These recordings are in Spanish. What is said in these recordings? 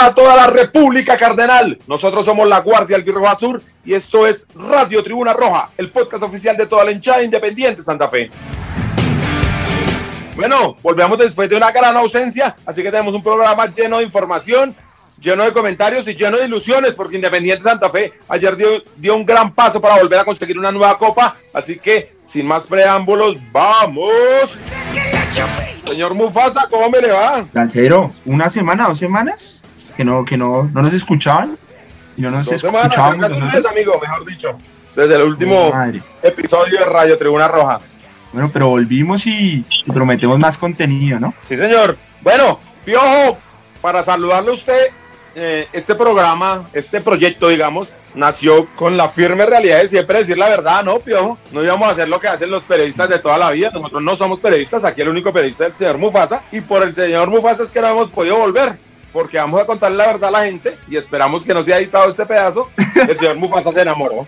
a toda la República Cardenal. Nosotros somos la Guardia Albirrojo Azul y esto es Radio Tribuna Roja, el podcast oficial de toda la hinchada independiente Santa Fe. Bueno, volvemos después de una gran ausencia, así que tenemos un programa lleno de información, lleno de comentarios y lleno de ilusiones, porque Independiente Santa Fe ayer dio, dio un gran paso para volver a conseguir una nueva copa, así que sin más preámbulos, ¡vamos! Señor Mufasa, ¿cómo me le va? Lancero, una semana, dos semanas, que no, que no, no nos escuchaban y no nos Dos semanas, escuchábamos. casi un mes, amigo, mejor dicho. Desde el último Oh, episodio de Radio Tribuna Roja. Bueno, pero volvimos y, y prometemos más contenido, ¿no? Sí, señor. Bueno, Piojo, para saludarle a usted, eh, este programa, este proyecto, digamos, nació con la firme realidad de siempre decir la verdad, ¿no, Piojo? No íbamos a hacer lo que hacen los periodistas de toda la vida. Nosotros no somos periodistas, aquí el único periodista es el señor Mufasa. Y por el señor Mufasa es que no hemos podido volver. Porque vamos a contarle la verdad a la gente y esperamos que no se haya editado este pedazo. El señor Mufasa se enamoró.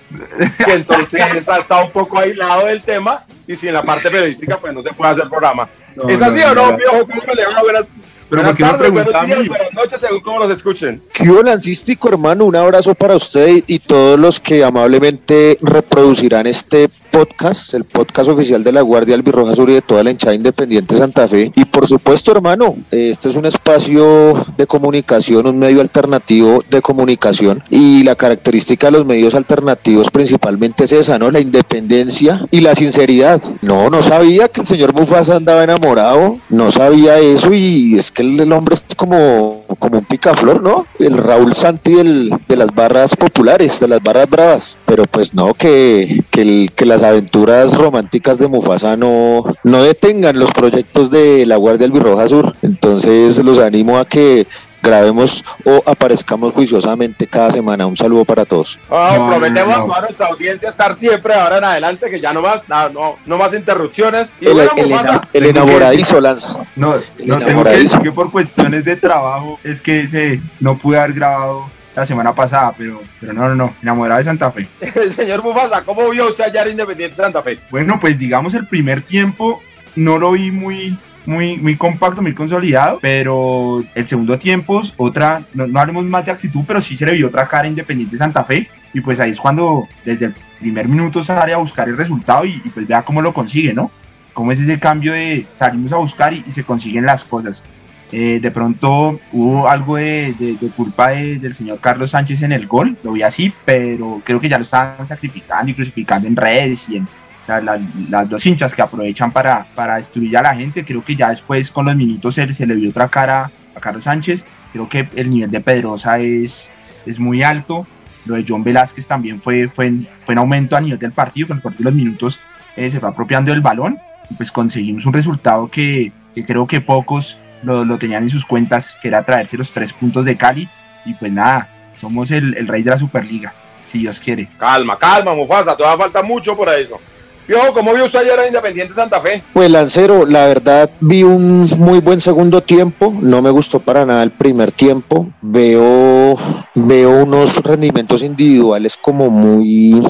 Entonces ha estado un poco aislado del tema y si en la parte periodística pues no se puede hacer programa. No, ¿Es así no, o no. Piojo? ¿Cómo me le va? Buenas, Pero buenas ¿por qué no tardes, buenos días, buenas noches, según cómo nos escuchen. ¿Qué Lancístico, hermano? Un abrazo para usted y todos los que amablemente reproducirán este podcast, el podcast oficial de la Guardia Albirroja Sur y de toda la hinchada independiente Santa Fe. Y por supuesto, hermano, este es un espacio de comunicación, un medio alternativo de comunicación. Y la característica de los medios alternativos principalmente es esa, ¿no? La independencia y la sinceridad. No, no sabía que el señor Mufasa andaba enamorado, no sabía eso y es que el, el hombre es como, como un picaflor, ¿no? El Raúl Santi del- de las barras populares, de las barras bravas. Pero pues no, que, que, el- que las aventuras románticas de Mufasa no, no detengan los proyectos de la Guardia Albirroja Sur. Entonces los animo a que grabemos o aparezcamos juiciosamente cada semana. Un saludo para todos. Ah, No, prometemos no, no. a nuestra audiencia estar siempre de ahora en adelante, que ya no más, no, no, no más interrupciones. Y El, bueno, el, Mufasa, el enamoradizo, Lanza. No, no tengo que decir que por cuestiones de trabajo es que se, no pude haber grabado la semana pasada, pero, pero no, no, no, enamorado de Santa Fe. señor Mufasa, ¿cómo vio usted ayer Independiente Santa Fe? Bueno, pues digamos el primer tiempo no lo vi muy, muy, muy compacto, muy consolidado, pero el segundo tiempo, otra, no, no hablemos más de actitud, pero sí se le vio otra cara Independiente Santa Fe, y pues ahí es cuando desde el primer minuto sale a buscar el resultado y, y pues vea cómo lo consigue, ¿no? Cómo es ese cambio de salimos a buscar y, y se consiguen las cosas. Eh, de pronto hubo algo de, de- culpa de- del señor Carlos Sánchez en el gol, lo vi así, pero creo que ya lo estaban sacrificando y crucificando en redes y en, la- la- las dos hinchas que aprovechan para, para destruir a la gente. Creo que ya después con los minutos se, se le vio otra cara a Carlos Sánchez. Creo que el nivel de Pedrosa es, es muy alto. Lo de John Velázquez también fue, fue, en, fue en aumento a nivel del partido. Con el de los minutos eh, se fue apropiando del balón. Y pues conseguimos un resultado que, que creo que pocos lo, lo tenían en sus cuentas, que era traerse los tres puntos de Cali. Y pues nada, somos el, el rey de la Superliga, si Dios quiere. Calma, calma, Mufasa, todavía falta mucho por eso. Piojo, ¿cómo vio usted ayer a Independiente Santa Fe? Pues Lancero, la verdad vi un muy buen segundo tiempo, no me gustó para nada el primer tiempo, veo, veo unos rendimientos individuales como muy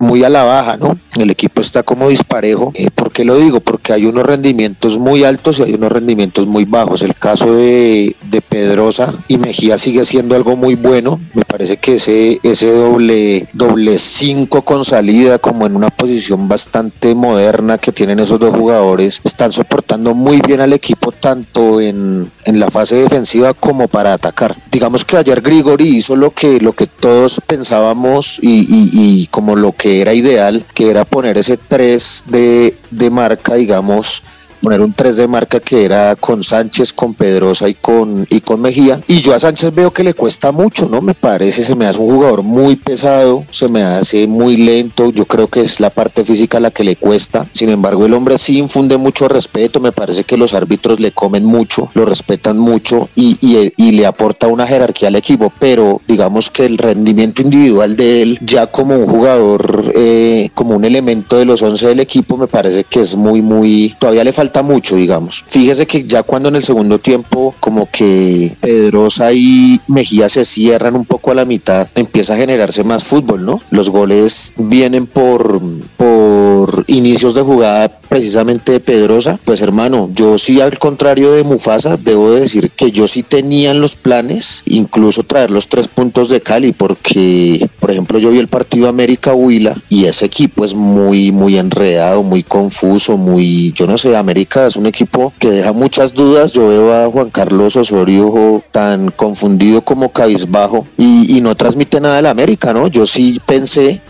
muy a la baja, ¿no? El equipo está como disparejo. Eh, ¿Por qué lo digo? Porque hay unos rendimientos muy altos y hay unos rendimientos muy bajos. El caso de, de Pedrosa y Mejía sigue siendo algo muy bueno. Parece que ese, ese doble, doble cinco con salida, como en una posición bastante moderna que tienen esos dos jugadores, están soportando muy bien al equipo tanto en, en la fase defensiva como para atacar. Digamos que ayer Grigori hizo lo que, lo que todos pensábamos y, como lo que era ideal, que era poner ese 3 de, de marca, digamos, poner un 3 de marca que era con Sánchez, con Pedrosa y con, y con Mejía. Y yo a Sánchez veo que le cuesta mucho, ¿no? Me parece, se me hace un jugador muy pesado, se me hace muy lento, yo creo que es la parte física la que le cuesta. Sin embargo, el hombre sí infunde mucho respeto, me parece que los árbitros le comen mucho, lo respetan mucho y, y, y le aporta una jerarquía al equipo, pero digamos que el rendimiento individual de él ya como un jugador, eh, como un elemento de los 11 del equipo, me parece que es muy, muy, todavía le falta mucho, digamos. Fíjese que ya cuando en el segundo tiempo como que Pedrosa y Mejía se cierran un poco a la mitad, empieza a generarse más fútbol, ¿no? Los goles vienen por, por inicios de jugada precisamente de Pedrosa. Pues hermano, yo sí al contrario de Mufasa, debo decir que yo sí tenía en los planes incluso traer los tres puntos de Cali, porque por ejemplo yo vi el partido América Huila y ese equipo es muy, muy enredado, muy confuso, muy, yo no sé, América es un equipo que deja muchas dudas. Yo veo a Juan Carlos Osorio tan confundido como cabizbajo y, y no transmite nada de la América, ¿no? Yo sí pensé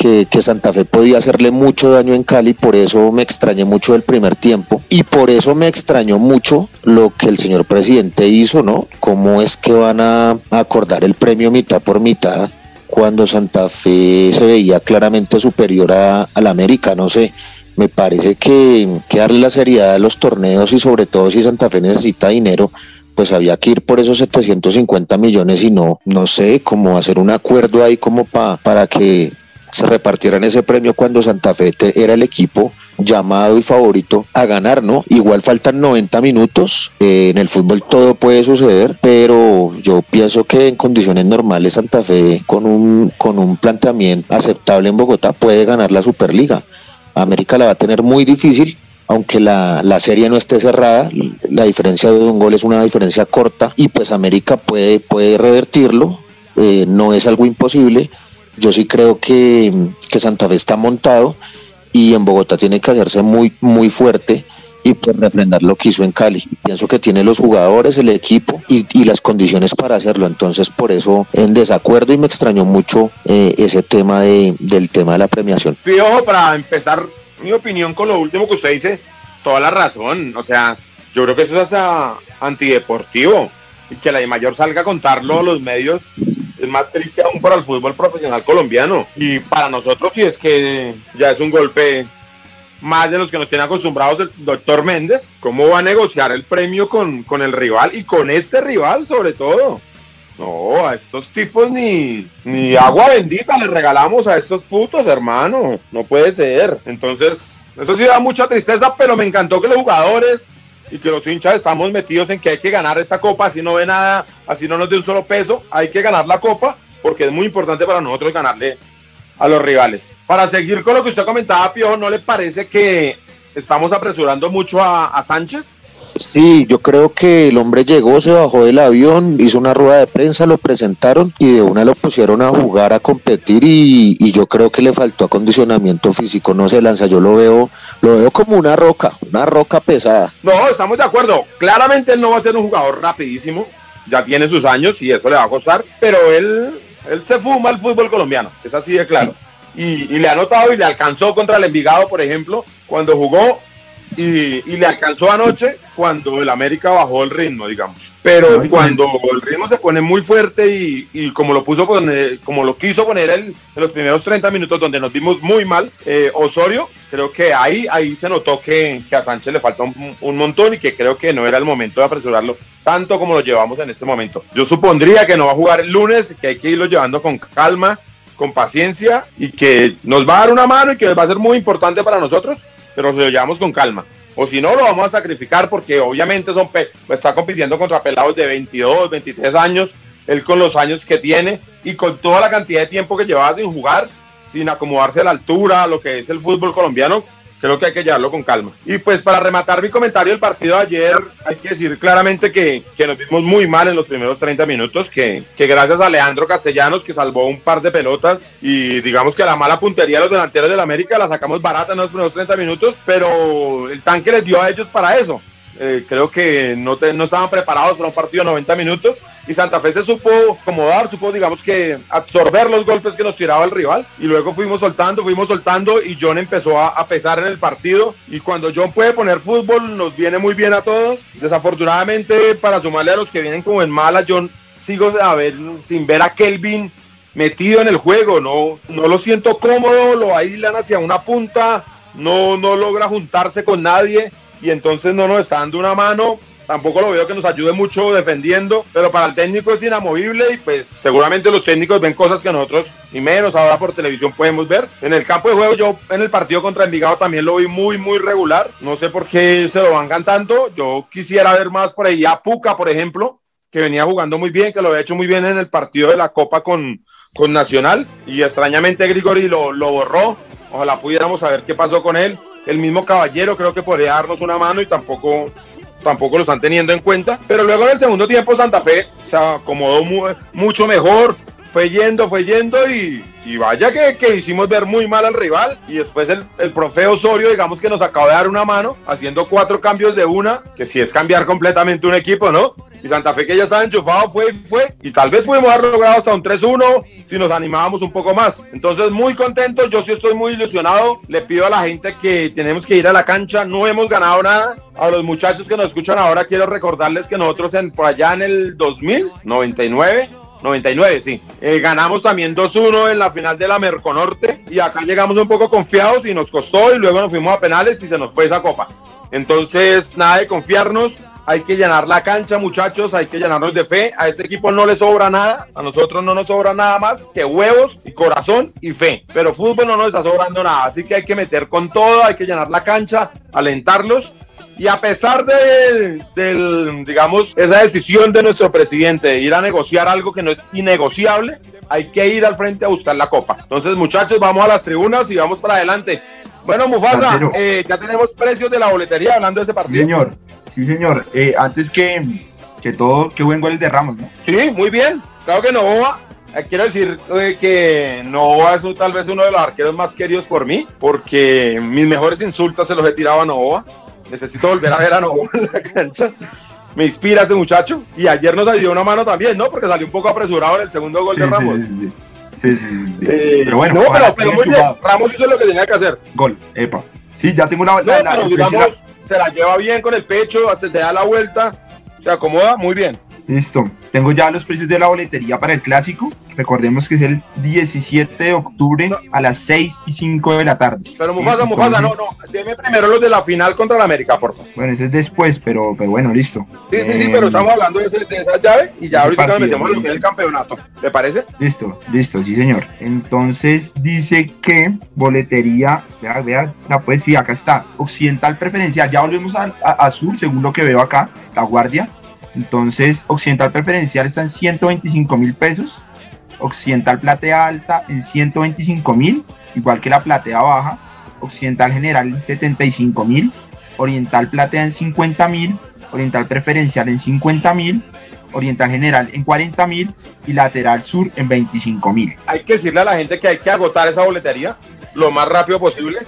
que, Santa Fe podía hacerle mucho daño en Cali, por eso me extrañé mucho el primer tiempo y por eso me extrañó mucho lo que el señor presidente hizo, ¿no? ¿Cómo es que van a acordar el premio mitad por mitad cuando Santa Fe se veía claramente superior a, a la América? No sé me parece que, que, darle la seriedad a los torneos y sobre todo si Santa Fe necesita dinero, pues había que ir por esos 750 millones y no, no sé, cómo hacer un acuerdo ahí como pa, para que se repartieran ese premio cuando Santa Fe era el equipo llamado y favorito a ganar, ¿no? Igual faltan 90 minutos, eh, en el fútbol todo puede suceder, pero yo pienso que en condiciones normales Santa Fe con un, con un planteamiento aceptable en Bogotá puede ganar la Superliga. América la va a tener muy difícil, aunque la, la, serie no esté cerrada, la diferencia de un gol es una diferencia corta y pues América puede, puede revertirlo, eh, no es algo imposible yo sí creo que, que, Santa Fe está montado y en Bogotá tiene que hacerse muy, muy fuerte y pues refrendar lo que hizo en Cali. Y pienso que tiene los jugadores, el equipo y, y, las condiciones para hacerlo. Entonces, por eso en desacuerdo y me extrañó mucho eh, ese tema de, del tema de la premiación. Piojo, para empezar mi opinión con lo último que usted dice, toda la razón. O sea, yo creo que eso es uh, antideportivo y que la de mayor salga a contarlo a los medios es más triste aún para el fútbol profesional colombiano. Y para nosotros, si es que ya es un golpe más de los que nos tiene acostumbrados el doctor Méndez, ¿cómo va a negociar el premio con, con el rival y con este rival sobre todo? No, a estos tipos ni, ni agua bendita le regalamos a estos putos, hermano. No puede ser. Entonces, eso sí da mucha tristeza, pero me encantó que los jugadores y que los hinchas estamos metidos en que hay que ganar esta copa, así no ve nada, así no nos dé un solo peso, hay que ganar la copa porque es muy importante para nosotros ganarle a los rivales. Para seguir con lo que usted comentaba, Piojo, ¿no le parece que estamos apresurando mucho a, a Sánchez? Sí, yo creo que el hombre llegó, se bajó del avión, hizo una rueda de prensa, lo presentaron y de una lo pusieron a jugar, a competir y, y, yo creo que le faltó acondicionamiento físico, no se lanza, yo lo veo, lo veo como una roca, una roca pesada. No, estamos de acuerdo, claramente él no va a ser un jugador rapidísimo, ya tiene sus años y eso le va a costar, pero él, él se fuma el fútbol colombiano, es así de claro. Y, y le ha notado y le alcanzó contra el Envigado, por ejemplo, cuando jugó y, y, le alcanzó anoche cuando el América bajó el ritmo, digamos. Pero cuando el ritmo se pone muy fuerte y, y como lo puso poner, como lo quiso poner él en los primeros 30 minutos donde nos vimos muy mal, eh, Osorio, creo que ahí, ahí se notó que, que a Sánchez le falta un, un, montón y que creo que no era el momento de apresurarlo tanto como lo llevamos en este momento. Yo supondría que no va a jugar el lunes, que hay que irlo llevando con calma, con paciencia y que nos va a dar una mano y que va a ser muy importante para nosotros pero lo llevamos con calma. O si no, lo vamos a sacrificar porque obviamente son está compitiendo contra pelados de 22, 23 años, él con los años que tiene y con toda la cantidad de tiempo que llevaba sin jugar, sin acomodarse a la altura, a lo que es el fútbol colombiano, creo que hay que llevarlo con calma. Y pues para rematar mi comentario del partido de ayer, hay que decir claramente que, que nos vimos muy mal en los primeros 30 minutos, que, que, gracias a Leandro Castellanos, que salvó un par de pelotas, y digamos que la mala puntería de los delanteros del América la sacamos barata en los primeros 30 minutos, pero el tanque les dio a ellos para eso. Eh, creo que no, no estaban preparados para un partido de 90 minutos y Santa Fe se supo acomodar, supo, digamos que absorber los golpes que nos tiraba el rival y luego fuimos soltando, fuimos soltando y John empezó a, a pesar en el partido y cuando John puede poner fútbol nos viene muy bien a todos. Desafortunadamente para sumarle a los que vienen como en mala, John sigo a ver, sin ver a Kelvin metido en el juego, no, no lo siento cómodo, lo aíslan hacia una punta, no, no logra juntarse con nadie y entonces no nos está dando una mano. Tampoco lo veo que nos ayude mucho defendiendo, pero para el técnico es inamovible y pues seguramente los técnicos ven cosas que nosotros, ni menos ahora por televisión podemos ver. En el campo de juego yo en el partido contra Envigado también lo vi muy, muy regular. No sé por qué se lo van cantando. Yo quisiera ver más por ahí a Puca, por ejemplo, que venía jugando muy bien, que lo había hecho muy bien en el partido de la Copa con, con Nacional y extrañamente Grigori lo, lo borró. Ojalá pudiéramos saber qué pasó con él. El mismo Caballero creo que podría darnos una mano y tampoco, tampoco lo están teniendo en cuenta. Pero luego en el segundo tiempo Santa Fe se acomodó mucho mejor, fue yendo, fue yendo y, vaya que, que, hicimos ver muy mal al rival. Y después el, el profe Osorio, digamos que nos acaba de dar una mano haciendo cuatro cambios de una, que si es cambiar completamente un equipo, ¿no? Y Santa Fe que ya estaba enchufado fue fue y tal vez pudimos haber logrado hasta un 3-1 si nos animábamos un poco más. Entonces muy contentos, yo sí estoy muy ilusionado, le pido a la gente que tenemos que ir a la cancha, no hemos ganado nada. A los muchachos que nos escuchan ahora quiero recordarles que nosotros en, por allá en el 2000, 99, 99, sí. Eh, ganamos también 2-1 en la final de la Merconorte y acá llegamos un poco confiados y nos costó y luego nos fuimos a penales y se nos fue esa copa. Entonces, nada de confiarnos, hay que llenar la cancha, muchachos, hay que llenarnos de fe. A este equipo no le sobra nada, a nosotros no nos sobra nada más que huevos y corazón y fe. Pero fútbol no nos está sobrando nada, así que hay que meter con todo, hay que llenar la cancha, alentarlos. Y a pesar de, del, digamos, esa decisión de nuestro presidente de ir a negociar algo que no es innegociable, hay que ir al frente a buscar la copa. Entonces, muchachos, vamos a las tribunas y vamos para adelante. Bueno, Mufasa, eh, ya tenemos precios de la boletería hablando de ese partido. Señor. Sí, señor. Eh, antes que, que todo, qué buen gol de Ramos, ¿no? Sí, muy bien. Claro que Novoa. Eh, quiero decir eh, que Novoa es tal vez uno de los arqueros más queridos por mí, porque mis mejores insultos se los he tirado a Novoa. Necesito volver a ver a Novoa en la cancha. Me inspira ese muchacho. Y ayer nos dio una mano también, ¿no? Porque salió un poco apresurado en el segundo gol Sí, de Ramos. sí, sí. Sí. Eh, pero bueno, no, pero, pero muy bien. Ramos hizo lo que tenía que hacer. Gol, epa. Sí, ya tengo una. No, la- digamos, se la lleva bien con el pecho, se, se da la vuelta, se acomoda muy bien. Listo. Tengo ya los precios de la boletería para el clásico. Recordemos que es el 17 de octubre a las 6 y 5 de la tarde. Pero Mufasa, Entonces, Mufasa, no, no, deme primero los de la final contra la América, por favor. Bueno, ese es después, pero, pero bueno, listo. Sí, sí, sí, pero estamos hablando de, ese- de esa llave y ya ahorita partido, metemos lo que es el campeonato. ¿Te parece? Listo, listo, sí, señor. Entonces dice que boletería, vea, vea, la pues sí, acá está. Occidental preferencial, ya volvemos a, a- a sur, según lo que veo acá, la guardia. Entonces, occidental preferencial está en 125 mil pesos. Occidental platea alta en 125 mil, igual que la platea baja. Occidental general en 75 mil. Oriental platea en 50 mil. Oriental preferencial en 50 mil. Oriental general en 40 mil y lateral sur en 25 mil. Hay que decirle a la gente que hay que agotar esa boletería lo más rápido posible.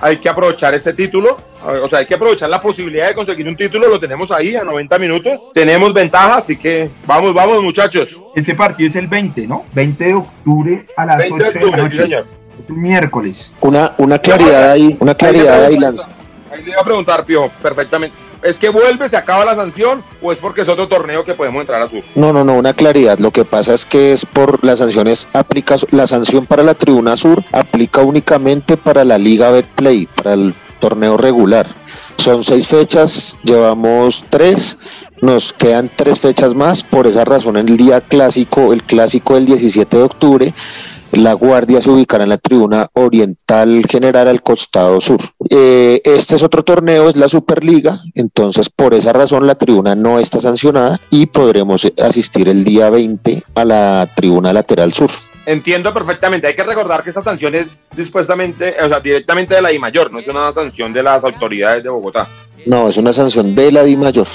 Hay que aprovechar ese título, o sea, hay que aprovechar la posibilidad de conseguir un título, lo tenemos ahí a 90 minutos. Tenemos ventaja, así que vamos, vamos muchachos. Ese partido es el 20, ¿no? 20 de octubre a las 20 de 8 de la octubre, sí, noche. señor. Es un miércoles. Una, una claridad ahí, una claridad ahí, Lanza. Ahí le iba a preguntar, Pio, perfectamente. ¿Es que vuelve, se acaba la sanción o es porque es otro torneo que podemos entrar a sur? No, no, no, una claridad. Lo que pasa es que es por las sanciones, aplica, la sanción para la Tribuna Sur aplica únicamente para la Liga Betplay, para el torneo regular. Son seis fechas, llevamos tres, nos quedan tres fechas más, por esa razón el día clásico, el clásico del 17 de octubre, la Guardia se ubicará en la tribuna oriental general al costado sur. Eh, este es otro torneo, es la Superliga, entonces por esa razón la tribuna no está sancionada y podremos asistir el día 20 a la tribuna lateral sur. Entiendo perfectamente. Hay que recordar que esta sanción es dispuestamente, o sea, directamente de la I mayor, no es una sanción de las autoridades de Bogotá. No, es una sanción de la Di Mayor.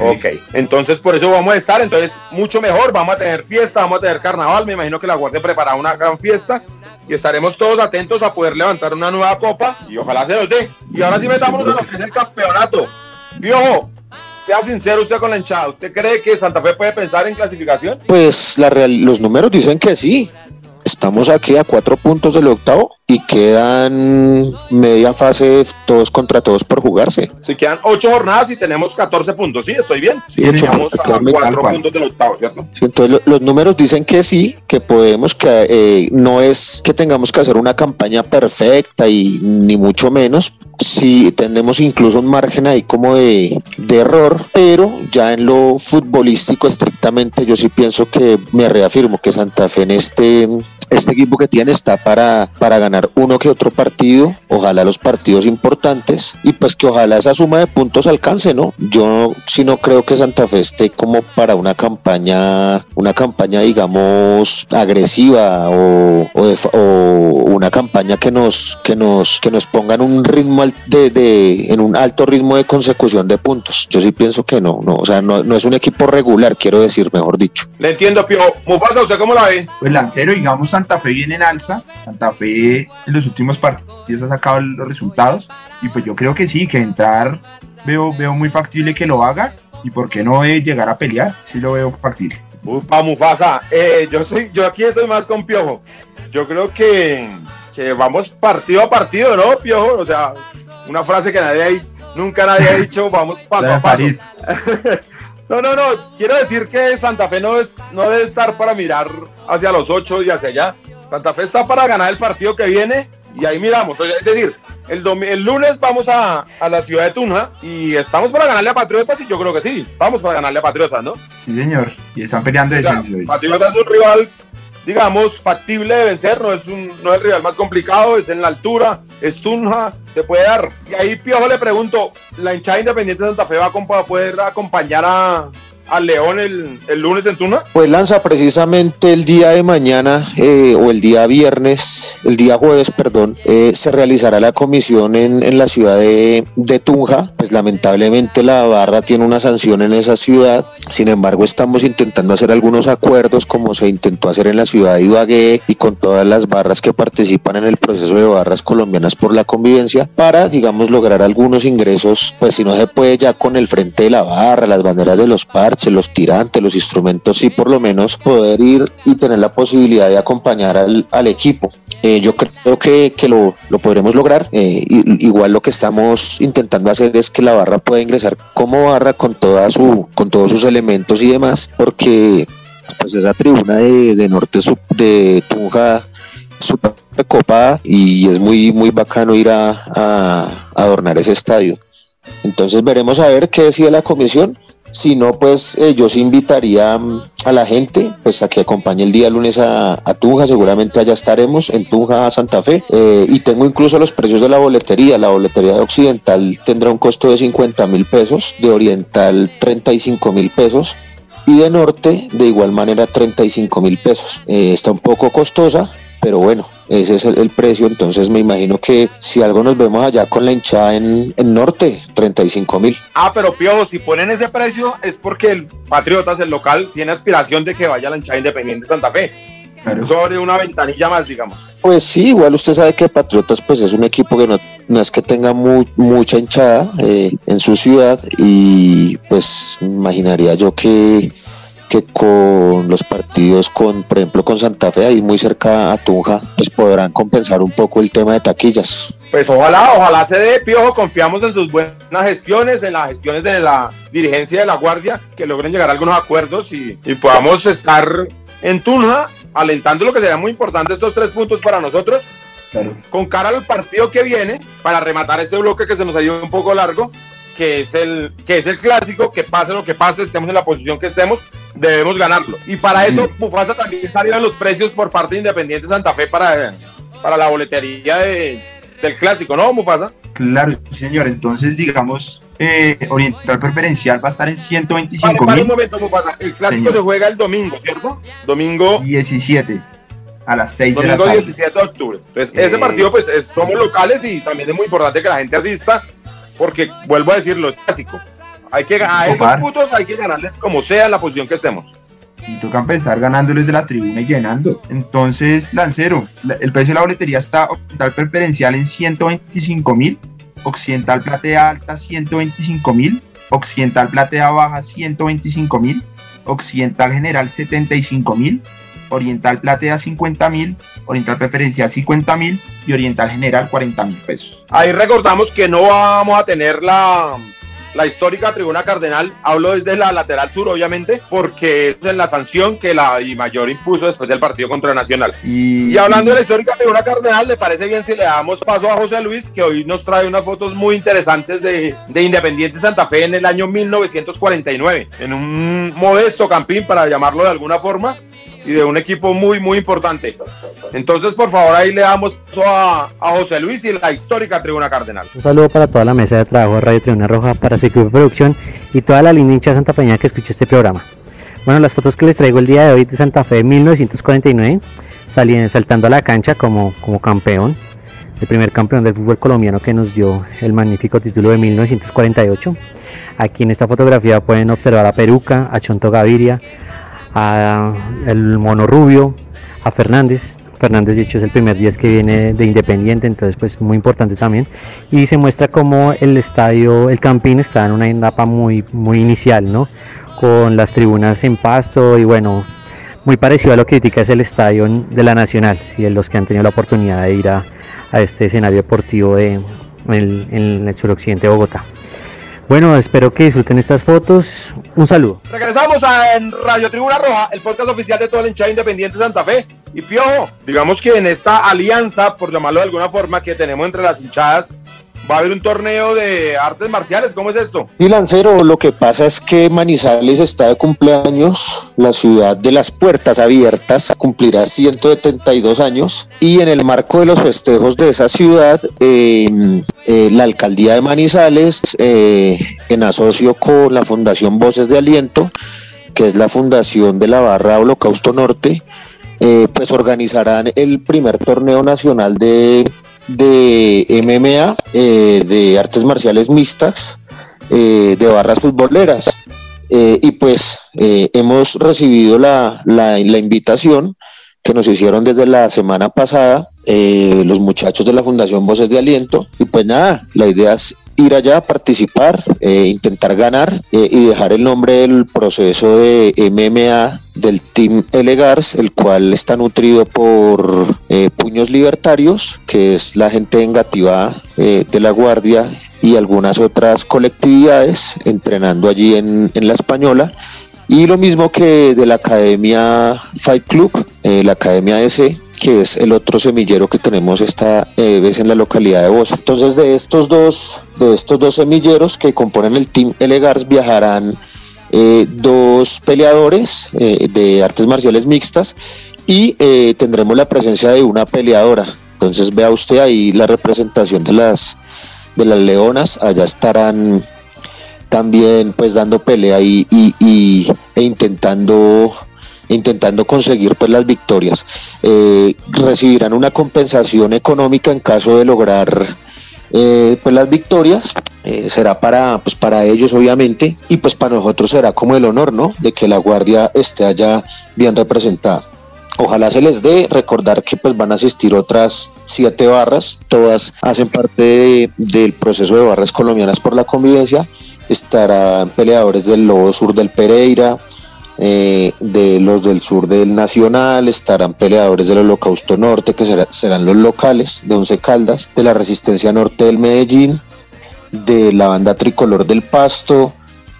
Ok, entonces por eso vamos a estar, entonces mucho mejor, vamos a tener fiesta, vamos a tener carnaval, me imagino que la Guardia prepara una gran fiesta y estaremos todos atentos a poder levantar una nueva copa y ojalá se nos dé. Y ahora sí metámonos a lo que es el campeonato. Piojo, sea sincero usted con la hinchada. ¿Usted cree que Santa Fe puede pensar en clasificación? Pues la real, los números dicen que sí. Estamos aquí a cuatro puntos del octavo y quedan media fase todos contra todos por jugarse. Si quedan ocho jornadas y tenemos 14 puntos, sí, estoy bien. Sí, y estamos a puntos, cuatro cual. puntos del octavo, ¿cierto? Sí, entonces lo- los números dicen que sí, que podemos, que eh, no es que tengamos que hacer una campaña perfecta y ni mucho menos. Sí, tenemos incluso un margen ahí como de, de error, pero ya en lo futbolístico estrictamente yo sí pienso que me reafirmo que Santa Fe en este, este equipo que tiene está para, para ganar uno que otro partido, ojalá los partidos importantes y pues que ojalá esa suma de puntos alcance, ¿no? Yo sí no creo que Santa Fe esté como para una campaña, una campaña digamos agresiva o, o, de fa- o una campaña que nos, que nos, que nos ponga en un ritmo al- de, de- en un alto ritmo de consecución de puntos. Yo sí pienso que no, no, o sea, no, no es un equipo regular, quiero decir, mejor dicho. Le entiendo, Pio. Mufasa, ¿usted cómo la ve? Pues Lancero, digamos, Santa Fe viene en alza. Santa Fe en los últimos partidos ha sacado los resultados. Y pues yo creo que sí, que entrar veo, veo muy factible que lo haga. Y por qué no eh, llegar a pelear, sí lo veo factible. Upa, Mufasa. Eh, yo, soy, yo aquí estoy más con Piojo. Yo creo que, que vamos partido a partido, ¿no, Piojo? O sea, una frase que nadie hay, nunca nadie ha dicho, vamos paso a paso. No, no, no. Quiero decir que Santa Fe no, es, no debe estar para mirar hacia los ocho y hacia allá. Santa Fe está para ganar el partido que viene y ahí miramos. Es decir, el, el lunes vamos a, a la ciudad de Tunja y estamos para ganarle a Patriotas y yo creo que sí. Estamos para ganarle a Patriotas, ¿no? Sí, señor. Y están peleando O sea. Patriotas es un rival, digamos, factible de vencer, no es, un, no es el rival más complicado, es en la altura, es Tunja, se puede dar. Y ahí Piojo le pregunto, ¿la hinchada independiente de Santa Fe va a poder acompañar a, al León el, el lunes en Tunja? Pues lanza precisamente el día de mañana eh, o el día viernes, el día jueves, perdón, eh, se realizará la comisión en, en la ciudad de, de Tunja. Pues lamentablemente la barra tiene una sanción en esa ciudad. Sin embargo, estamos intentando hacer algunos acuerdos como se intentó hacer en la ciudad de Ibagué y con todas las barras que participan en el proceso de barras colombianas por la convivencia para, digamos, lograr algunos ingresos. Pues si no se puede ya con el frente de la barra, las banderas de los parches, los tirantes, los instrumentos, sí por lo menos poder ir y tener la posibilidad de acompañar al, al equipo. Eh, yo creo que, que lo, lo podremos lograr. Eh, igual lo que estamos intentando hacer es que la barra pueda ingresar como barra con toda su, con todos sus elementos y demás, porque pues esa tribuna de, de norte Sup- de Tunja súper copada y es muy muy bacano ir a, a adornar ese estadio. Entonces veremos a ver qué decide la comisión. Si no, pues eh, yo sí invitaría mm, a la gente pues a que acompañe el día lunes a, Tunja, seguramente allá estaremos en Tunja, Santa Fe, Eh, y tengo incluso los precios de la boletería. La boletería de Occidental tendrá un costo de 50 mil pesos, de Oriental 35 mil pesos y de Norte de igual manera 35 mil pesos. Eh, está un poco costosa, pero bueno, ese es el, el precio, entonces me imagino que si algo nos vemos allá con la hinchada en, en Norte, 35 mil. Ah, pero Piojo, si ponen ese precio es porque el Patriotas, el local, tiene aspiración de que vaya a la hinchada independiente de Santa Fe. Claro. Sobre una ventanilla más, digamos. Pues sí, igual usted sabe que Patriotas pues es un equipo que no, no es que tenga mu- mucha hinchada eh, en su ciudad y pues imaginaría yo que, que con los partidos con, por ejemplo, con Santa Fe ahí muy cerca a Tunja, pues podrán compensar un poco el tema de taquillas. Pues ojalá, ojalá se dé, Piojo, confiamos en sus buenas gestiones, en las gestiones de la dirigencia de la Guardia, que logren llegar a algunos acuerdos y, y podamos estar en Tunja, alentando lo que será muy importante estos tres puntos para nosotros, Claro. con cara al partido que viene, para rematar este bloque que se nos ha ido un poco largo, que es el, que es el clásico, que pase lo que pase, estemos en la posición que estemos, debemos ganarlo. Y para eso, Bufasa también salieron los precios por parte de Independiente Santa Fe para, para la boletería de, del clásico, ¿no, Mufasa? Claro, señor. Entonces, digamos, eh, Oriental Preferencial va a estar en Para, 125 para un momento, Mufasa. El clásico Señor. se juega el domingo, ¿cierto? Domingo, 17 a las 6 de la domingo tarde. 17 de octubre. Entonces, Eh. ese partido, pues, es- somos locales y también es muy importante que la gente asista, porque, vuelvo a decirlo, es clásico. Hay que a esos putos hay que ganarles como sea la posición que estemos. Y toca empezar ganándoles de la tribuna y llenando. Entonces, Lancero, la- el precio de la boletería está Occidental Preferencial en 125 mil, Occidental Platea Alta 125 mil Occidental Platea Baja 125 mil, Occidental General 75 mil, Oriental Platea 50 mil, Oriental Preferencial 50 mil y Oriental General 40 mil pesos. Ahí recordamos que no vamos a tener la, la histórica tribuna cardenal, hablo desde la lateral sur, obviamente, porque es en la sanción que la y mayor impuso después del partido contra Nacional. Y, Y hablando de la histórica tribuna cardenal, ¿le parece bien si le damos paso a José Luis, que hoy nos trae unas fotos muy interesantes de, de Independiente Santa Fe en el año 1949, en un modesto campín, para llamarlo de alguna forma, y de un equipo muy, muy importante. Entonces, por favor, ahí le damos a, a José Luis y la histórica tribuna cardenal. Un saludo para toda la mesa de trabajo de Radio Tribuna Roja, para de producción y toda la linda hincha de Santa Peña que escucha este programa. Bueno, las fotos que les traigo el día de hoy de Santa Fe de 1949, salí saltando a la cancha como, como campeón, el primer campeón del fútbol colombiano que nos dio el magnífico título de 1948. Aquí en esta fotografía pueden observar a Peruca, a Chonto Gaviria, a el Mono Rubio, a Fernández. Fernández, de hecho, es el primer 10 que viene de Independiente, entonces, pues muy importante también. Y se muestra como el estadio, el Campín, está en una etapa muy, muy inicial, ¿no? Con las tribunas en pasto y bueno, muy parecido a lo que critica es el estadio de la Nacional, si sí, los que han tenido la oportunidad de ir a, a este escenario deportivo de, el, en el suroccidente de Bogotá. Bueno, espero que disfruten estas fotos. Un saludo. Regresamos a Radio Tribuna Roja, el podcast oficial de todo el hinchada independiente Santa Fe. Y Piojo, digamos que en esta alianza, por llamarlo de alguna forma, que tenemos entre las hinchadas, va a haber un torneo de artes marciales. ¿Cómo es esto? Y Lancero, lo que pasa es que Manizales está de cumpleaños, la ciudad de las puertas abiertas cumplirá 172 años y en el marco de los festejos de esa ciudad, eh, eh, la alcaldía de Manizales, eh, en asocio con la Fundación Voces de Aliento, que es la fundación de la barra Holocausto Norte, eh, pues organizarán el primer torneo nacional de, de MMA, eh, de artes marciales mixtas, eh, de barras futboleras. Eh, y pues hemos recibido la, la, la, invitación que nos hicieron desde la semana pasada los muchachos de la Fundación Voces de Aliento. Y pues nada, la idea es ir allá participar, eh, intentar ganar eh, y dejar el nombre del proceso de MMA del Team Elegars, el cual está nutrido por eh, Puños Libertarios, que es la gente vengativa de la Guardia y algunas otras colectividades entrenando allí en, en la Española. Y lo mismo que de la Academia Fight Club, la Academia DC, que es el otro semillero que tenemos esta eh, vez en la localidad de Bosa. Entonces de estos dos, de estos dos semilleros que componen el Team Elegars viajarán eh, dos peleadores eh, de artes marciales mixtas y eh, tendremos la presencia de una peleadora. Entonces vea usted ahí la representación de las de las leonas, allá estarán también pues dando pelea y, y, e intentando intentando conseguir pues las victorias. Eh, recibirán una compensación económica en caso de lograr eh, pues las victorias. Eh, será para pues para ellos obviamente y pues para nosotros será como el honor, ¿no? De que la guardia esté allá bien representada. Ojalá se les dé recordar que pues van a asistir otras siete barras, todas hacen parte de, del proceso de barras colombianas por la convivencia. Estarán peleadores del Lobo Sur del Pereira, eh, de los del sur del Nacional, estarán peleadores del Holocausto Norte, que será, serán los locales de Once Caldas, de la Resistencia Norte del Medellín, de la banda tricolor del Pasto,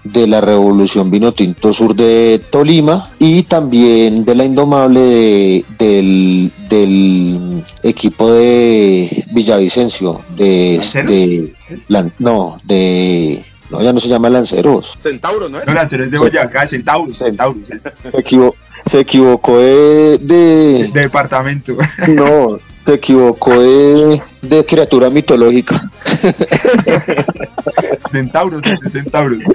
de la Revolución Vinotinto Sur de Tolima y también de la Indomable de, del, del, equipo de Villavicencio, de, de la, no, de no, ya no se llama Lanceros. Centauros, ¿no es? No, Lanceros es de Boyacá, Centauros. Centauros. Se, equivo se equivocó de, de... de... departamento. No, se equivocó de, de criatura mitológica. Centauros, Centauros.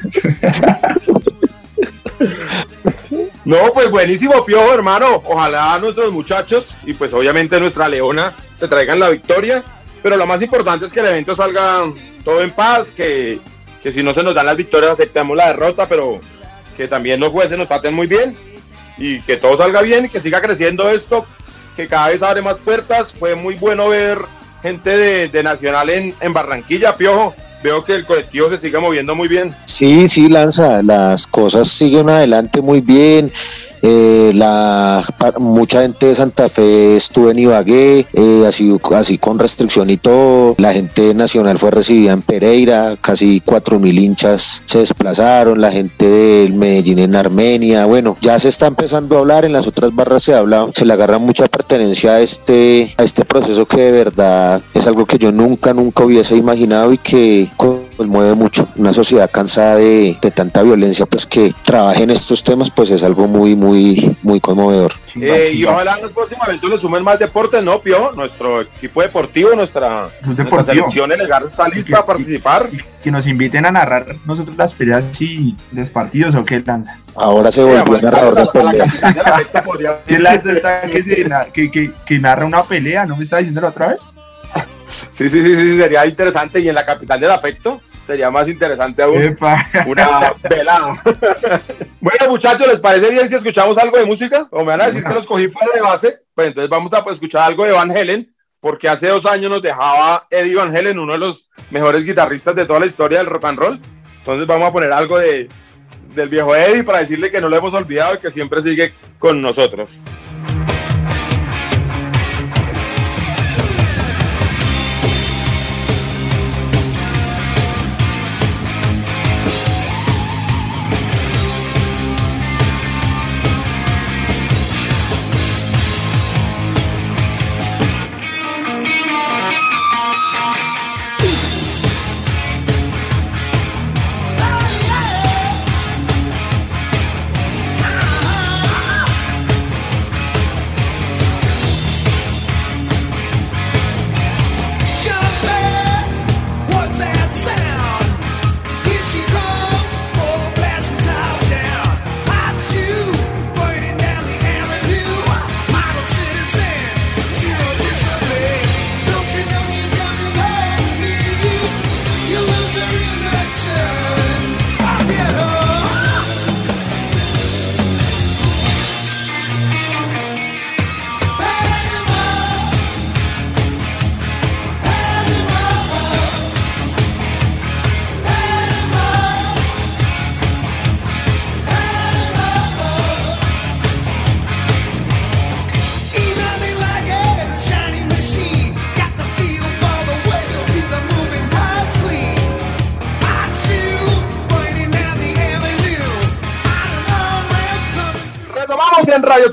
No, pues buenísimo, Piojo, hermano. Ojalá nuestros muchachos y pues obviamente nuestra leona se traigan la victoria. Pero lo más importante es que el evento salga todo en paz, que que si no se nos dan las victorias aceptemos la derrota, pero que también los jueces nos traten muy bien y que todo salga bien y que siga creciendo esto, que cada vez abre más puertas. Fue muy bueno ver gente de, de Nacional en, en, Barranquilla, Piojo. veo que el colectivo se sigue moviendo muy bien. Sí, sí, Lanza, las cosas siguen adelante muy bien. Eh, la mucha gente de Santa Fe estuvo en Ibagué, eh, así, así con restricción y todo. La gente nacional fue recibida en Pereira, casi cuatro mil hinchas se desplazaron. La gente del Medellín en Armenia, bueno, ya se está empezando a hablar. En las otras barras se habla, se le agarra mucha pertenencia a este, a este proceso que de verdad es algo que yo nunca, nunca hubiese imaginado y que pues mueve mucho. Una sociedad cansada de, de, tanta violencia, pues que trabaje en estos temas, pues es algo muy, muy, muy conmovedor. Eh, y ojalá en los próximos eventos le sumen más deportes, ¿no, Pio? Nuestro equipo deportivo, nuestra, nuestra selección legal está lista a participar. Que, nos inviten a narrar nosotros las peleas y los partidos o qué lanza. Ahora se volvió sí, narrador de peleas. ¿Qué lanza está que, se, que, que, que narra una pelea? ¿No me está diciendo la otra vez? Sí, sí, sí, sí, sería interesante. Y en la capital del afecto sería más interesante aún. Epa. Una velada. bueno, muchachos, ¿les parece bien si escuchamos algo de música? O me van a decir que los cogí fuera de base. Pues entonces vamos a pues, escuchar algo de Van Helen, porque hace dos años nos dejaba Eddie Van Helen, uno de los mejores guitarristas de toda la historia del rock and roll. Entonces vamos a poner algo de, del viejo Eddie para decirle que no lo hemos olvidado y que siempre sigue con nosotros.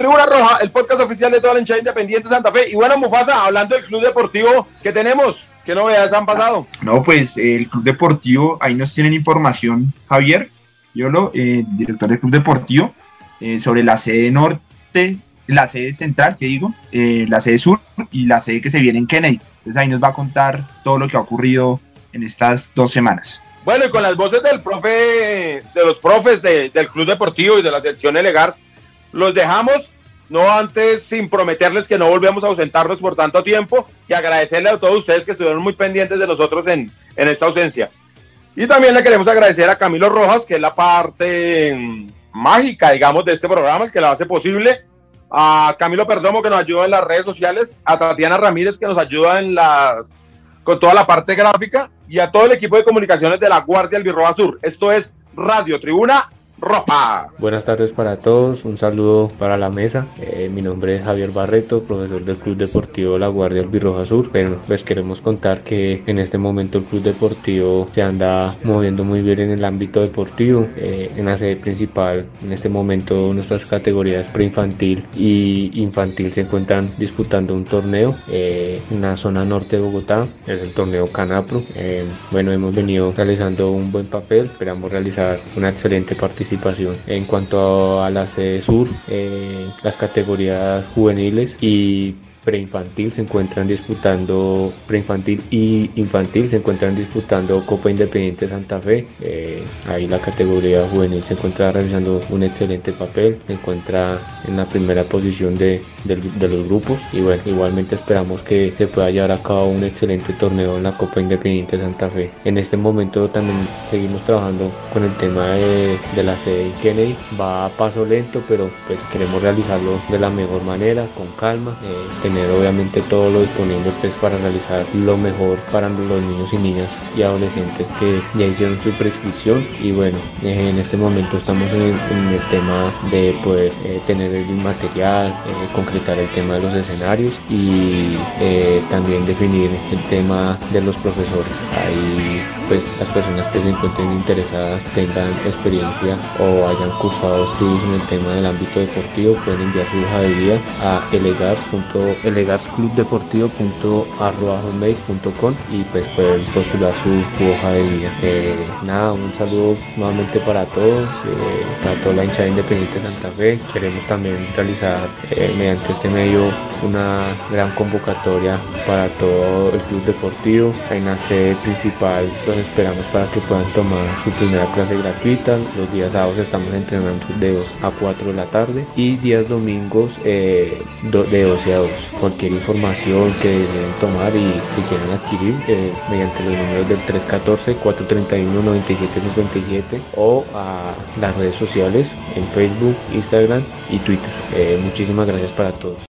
Tribuna Roja, el podcast oficial de toda la hinchada independiente de Santa Fe. Y bueno, Mufasa, hablando del club deportivo que tenemos, ¿qué novedades han pasado? No, pues el club deportivo, ahí nos tienen información, Javier, yo lo, eh, director del club deportivo, eh, sobre la sede norte, la sede central, que digo, eh, la sede sur y la sede que se viene en Kennedy. Entonces ahí nos va a contar todo lo que ha ocurrido en estas dos semanas. Bueno, y con las voces del profe, de los profes de, del club deportivo y de la sección Elegars, los dejamos, no antes sin prometerles que no volvemos a ausentarnos por tanto tiempo y agradecerle a todos ustedes que estuvieron muy pendientes de nosotros en, en esta ausencia. Y también le queremos agradecer a Camilo Rojas, que es la parte mm, mágica, digamos, de este programa, el que la hace posible. A Camilo Perdomo, que nos ayuda en las redes sociales. A Tatiana Ramírez, que nos ayuda en las con toda la parte gráfica. Y a todo el equipo de comunicaciones de la Guardia Albirroja Sur. Esto es Radio Tribuna ropa. Buenas tardes para todos, un saludo para la mesa. Eh, mi nombre es Javier Barreto, profesor del Club Deportivo La Guardia Albirroja Sur. Bueno, les queremos contar que en este momento el Club Deportivo se anda moviendo muy bien en el ámbito deportivo. Eh, en la sede principal, en este momento nuestras categorías preinfantil y infantil se encuentran disputando un torneo eh, en la zona norte de Bogotá, es el torneo Canapro. bueno, hemos venido realizando un buen papel, esperamos realizar una excelente participación en cuanto a la sede sur, eh, las categorías juveniles y preinfantil se encuentran disputando preinfantil y infantil se encuentran disputando Copa Independiente Santa Fe. Eh, ahí la categoría juvenil se encuentra realizando un excelente papel se encuentra en la primera posición de, de, los grupos y bueno igualmente esperamos que se pueda llevar a cabo un excelente torneo en la Copa Independiente Santa Fe. En este momento también seguimos trabajando con el tema de, de la sede en Kennedy. Va a paso lento pero pues queremos realizarlo de la mejor manera con calma. Eh, tener obviamente todo lo disponible pues para realizar lo mejor para los niños y niñas y adolescentes que ya hicieron su prescripción. Y bueno en este momento estamos en el, tema de poder eh, tener el material eh, concretar el tema de los escenarios y eh, también definir el tema de los profesores. Ahí pues las personas que se encuentren interesadas tengan experiencia o hayan cursado estudios en el tema del ámbito deportivo pueden enviar su hoja de vida a elegarsclubdeportivo.com y pues pueden postular su, hoja de vida. Eh, nada, un saludo nuevamente para todos, eh, para toda la hinchada independiente de Santa Fe. Queremos también realizar eh, mediante este medio una gran convocatoria para todo el club deportivo en la sede principal los esperamos para que puedan tomar su primera clase gratuita los días sábados estamos entrenando de 2 a 4 de la tarde y días domingos de 12 a 2 cualquier información que deben tomar y que quieran adquirir eh, mediante los números del 314 431 9757 o a las redes sociales en Facebook Instagram y Twitter. Eh, muchísimas gracias para todos